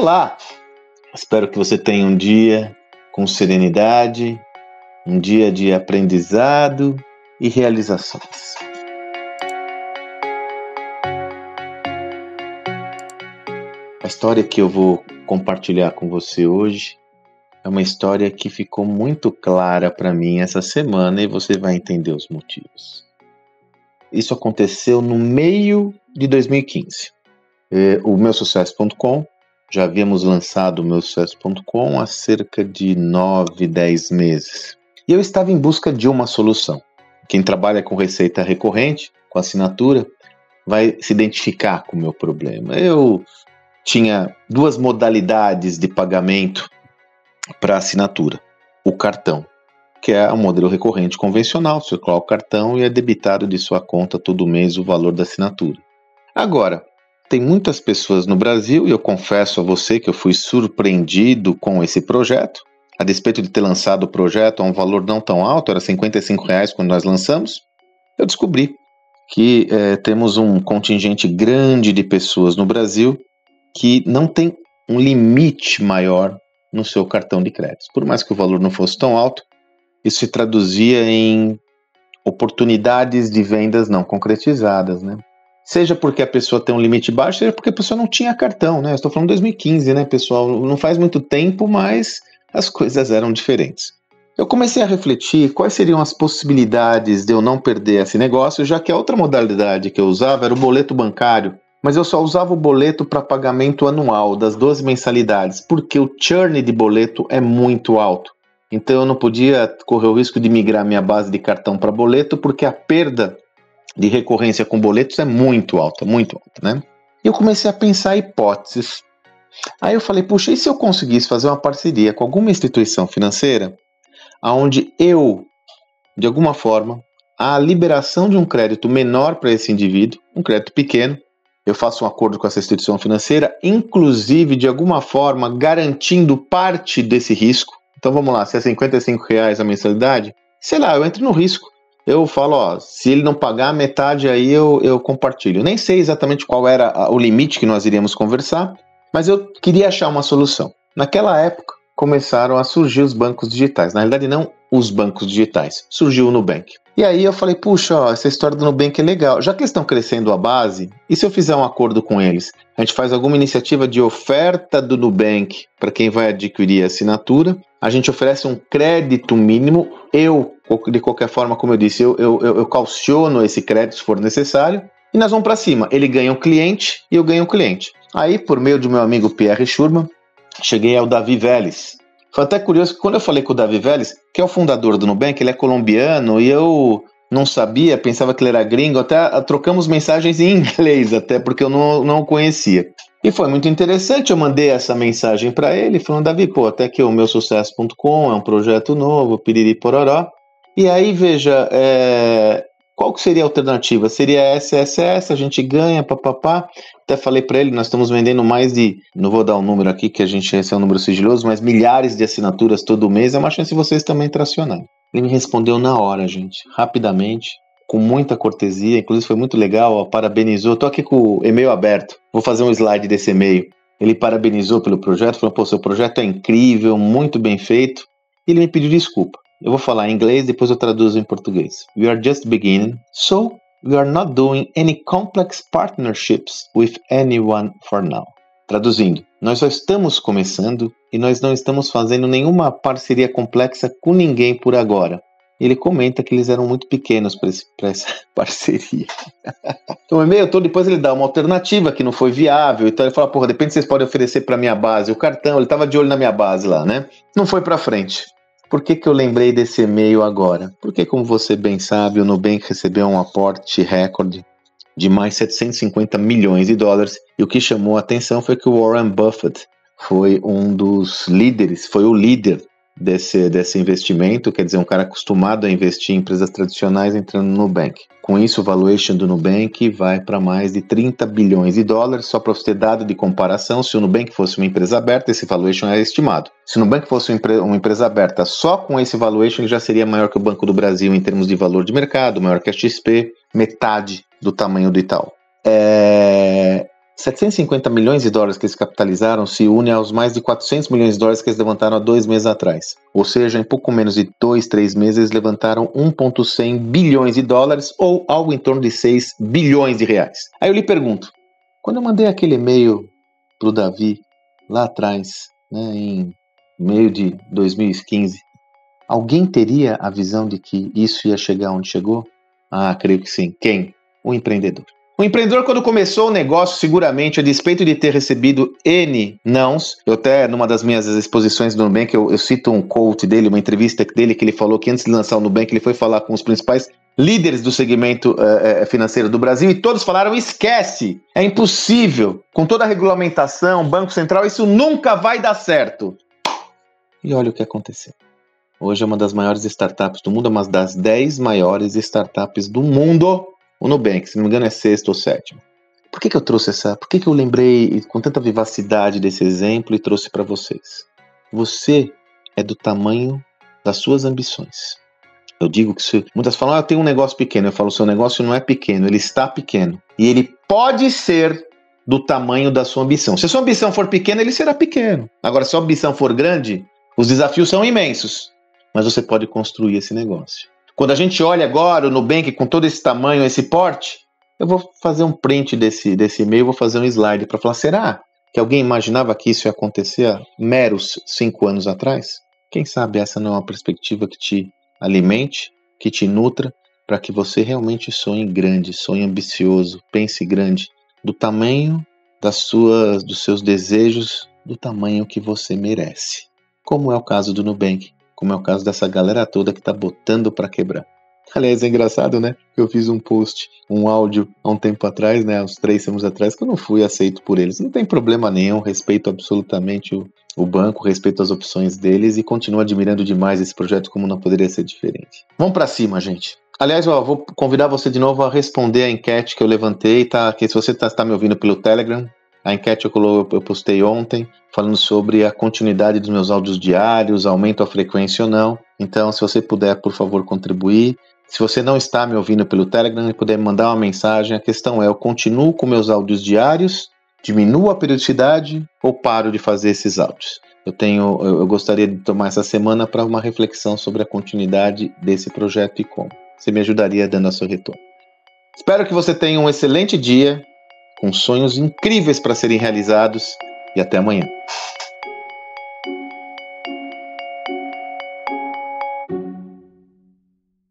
Olá! Espero que você tenha um dia com serenidade, um dia de aprendizado e realizações. A história que eu vou compartilhar com você hoje é uma história que ficou muito clara para mim essa semana e você vai entender os motivos. Isso aconteceu no meio de 2015. É, o meu sucesso.com já havíamos lançado o meu sucesso.com há cerca de 9, 10 meses. E eu estava em busca de uma solução. Quem trabalha com receita recorrente, com assinatura, vai se identificar com o meu problema. Eu tinha duas modalidades de pagamento para assinatura. O cartão, que é o modelo recorrente convencional, você coloca o cartão e é debitado de sua conta todo mês o valor da assinatura. Agora, tem muitas pessoas no Brasil, e eu confesso a você que eu fui surpreendido com esse projeto. A despeito de ter lançado o projeto a um valor não tão alto, era 55 reais quando nós lançamos, eu descobri que é, temos um contingente grande de pessoas no Brasil que não tem um limite maior no seu cartão de crédito. Por mais que o valor não fosse tão alto, isso se traduzia em oportunidades de vendas não concretizadas, né? Seja porque a pessoa tem um limite baixo, seja porque a pessoa não tinha cartão, né? estou falando 2015, né, pessoal? Não faz muito tempo, mas as coisas eram diferentes. Eu comecei a refletir quais seriam as possibilidades de eu não perder esse negócio, já que a outra modalidade que eu usava era o boleto bancário, mas eu só usava o boleto para pagamento anual das 12 mensalidades, porque o churn de boleto é muito alto. Então eu não podia correr o risco de migrar minha base de cartão para boleto, porque a perda de recorrência com boletos é muito alta, muito alta, né? E eu comecei a pensar hipóteses. Aí eu falei, puxa, e se eu conseguisse fazer uma parceria com alguma instituição financeira, aonde eu, de alguma forma, a liberação de um crédito menor para esse indivíduo, um crédito pequeno, eu faço um acordo com essa instituição financeira, inclusive de alguma forma garantindo parte desse risco. Então vamos lá, se é 55 reais a mensalidade, sei lá, eu entro no risco eu falo, ó, se ele não pagar metade aí eu, eu compartilho. Nem sei exatamente qual era o limite que nós iríamos conversar, mas eu queria achar uma solução. Naquela época começaram a surgir os bancos digitais. Na realidade não os bancos digitais, surgiu o Nubank. E aí eu falei, puxa, ó, essa história do Nubank é legal. Já que eles estão crescendo a base, e se eu fizer um acordo com eles? A gente faz alguma iniciativa de oferta do Nubank para quem vai adquirir a assinatura. A gente oferece um crédito mínimo. Eu, de qualquer forma, como eu disse, eu, eu, eu calciono esse crédito se for necessário. E nós vamos para cima. Ele ganha um cliente e eu ganho um cliente. Aí, por meio do meu amigo Pierre Schurman, cheguei ao Davi Vélez, foi até curioso que quando eu falei com o Davi Vélez, que é o fundador do Nubank, ele é colombiano e eu não sabia, pensava que ele era gringo, até trocamos mensagens em inglês, até porque eu não, não o conhecia. E foi muito interessante, eu mandei essa mensagem para ele, falando, Davi, pô, até que o meu sucesso.com é um projeto novo, piriri pororó. E aí, veja, é, qual que seria a alternativa? Seria SSS, a gente ganha, papapá. Até falei para ele, nós estamos vendendo mais de, não vou dar um número aqui, que a gente esse é um número sigiloso, mas milhares de assinaturas todo mês, é uma chance de vocês também tracionarem. Ele me respondeu na hora, gente, rapidamente, com muita cortesia, inclusive foi muito legal, ó, parabenizou. Tô aqui com o e-mail aberto, vou fazer um slide desse e-mail. Ele parabenizou pelo projeto, falou: pô, seu projeto é incrível, muito bem feito. E ele me pediu desculpa. Eu vou falar em inglês, depois eu traduzo em português. We are just beginning, so we are not doing any complex partnerships with anyone for now. Traduzindo, nós só estamos começando e nós não estamos fazendo nenhuma parceria complexa com ninguém por agora. Ele comenta que eles eram muito pequenos para essa parceria. então, o e-mail todo, depois ele dá uma alternativa que não foi viável. Então ele fala: porra, depende se vocês podem oferecer para minha base. O cartão, ele estava de olho na minha base lá, né? Não foi para frente. Por que, que eu lembrei desse e-mail agora? Porque, como você bem sabe, o Nubank recebeu um aporte recorde de mais 750 milhões de dólares e o que chamou a atenção foi que o Warren Buffett foi um dos líderes, foi o líder desse, desse investimento, quer dizer, um cara acostumado a investir em empresas tradicionais entrando no Nubank. Com isso, o valuation do Nubank vai para mais de 30 bilhões de dólares. Só para você ter dado de comparação, se o Nubank fosse uma empresa aberta, esse valuation é estimado. Se o Nubank fosse uma empresa aberta só com esse valuation, ele já seria maior que o Banco do Brasil em termos de valor de mercado, maior que a XP, metade do tamanho do Itaú. É... 750 milhões de dólares que eles capitalizaram se une aos mais de 400 milhões de dólares que eles levantaram há dois meses atrás. Ou seja, em pouco menos de dois, três meses, eles levantaram 1,100 bilhões de dólares ou algo em torno de 6 bilhões de reais. Aí eu lhe pergunto, quando eu mandei aquele e-mail para o Davi lá atrás, né, em meio de 2015, alguém teria a visão de que isso ia chegar onde chegou? Ah, creio que sim. Quem? O empreendedor. O empreendedor, quando começou o negócio, seguramente, a despeito de ter recebido N nãos, eu até, numa das minhas exposições do Nubank, eu, eu cito um quote dele, uma entrevista dele, que ele falou que antes de lançar o Nubank, ele foi falar com os principais líderes do segmento uh, financeiro do Brasil e todos falaram: esquece, é impossível, com toda a regulamentação, Banco Central, isso nunca vai dar certo. E olha o que aconteceu. Hoje é uma das maiores startups do mundo, uma das 10 maiores startups do mundo o Nubank, se não me engano é sexto ou sétimo. Por que, que eu trouxe essa? Por que, que eu lembrei com tanta vivacidade desse exemplo e trouxe para vocês? Você é do tamanho das suas ambições. Eu digo que se, muitas falam, ah, tenho um negócio pequeno. Eu falo, seu negócio não é pequeno, ele está pequeno. E ele pode ser do tamanho da sua ambição. Se a sua ambição for pequena, ele será pequeno. Agora, se a sua ambição for grande, os desafios são imensos. Mas você pode construir esse negócio. Quando a gente olha agora o Nubank com todo esse tamanho, esse porte, eu vou fazer um print desse, desse e-mail, vou fazer um slide para falar: será que alguém imaginava que isso ia acontecer há meros cinco anos atrás? Quem sabe essa não é uma perspectiva que te alimente, que te nutra, para que você realmente sonhe grande, sonhe ambicioso, pense grande, do tamanho das suas, dos seus desejos, do tamanho que você merece. Como é o caso do Nubank, como é o caso dessa galera toda que tá botando para quebrar. Aliás, é engraçado, né? Eu fiz um post, um áudio há um tempo atrás, né? Uns três anos atrás, que eu não fui aceito por eles. Não tem problema nenhum, respeito absolutamente o, o banco, respeito as opções deles e continuo admirando demais esse projeto, como não poderia ser diferente. Vamos para cima, gente. Aliás, ó, vou convidar você de novo a responder a enquete que eu levantei, tá? Que se você está tá me ouvindo pelo Telegram, a enquete eu, eu postei ontem, falando sobre a continuidade dos meus áudios diários, aumento a frequência ou não. Então, se você puder, por favor, contribuir. Se você não está me ouvindo pelo Telegram e puder mandar uma mensagem, a questão é: eu continuo com meus áudios diários, diminuo a periodicidade ou paro de fazer esses áudios? Eu tenho, eu gostaria de tomar essa semana para uma reflexão sobre a continuidade desse projeto e como. Você me ajudaria dando a seu retorno. Espero que você tenha um excelente dia com sonhos incríveis para serem realizados e até amanhã.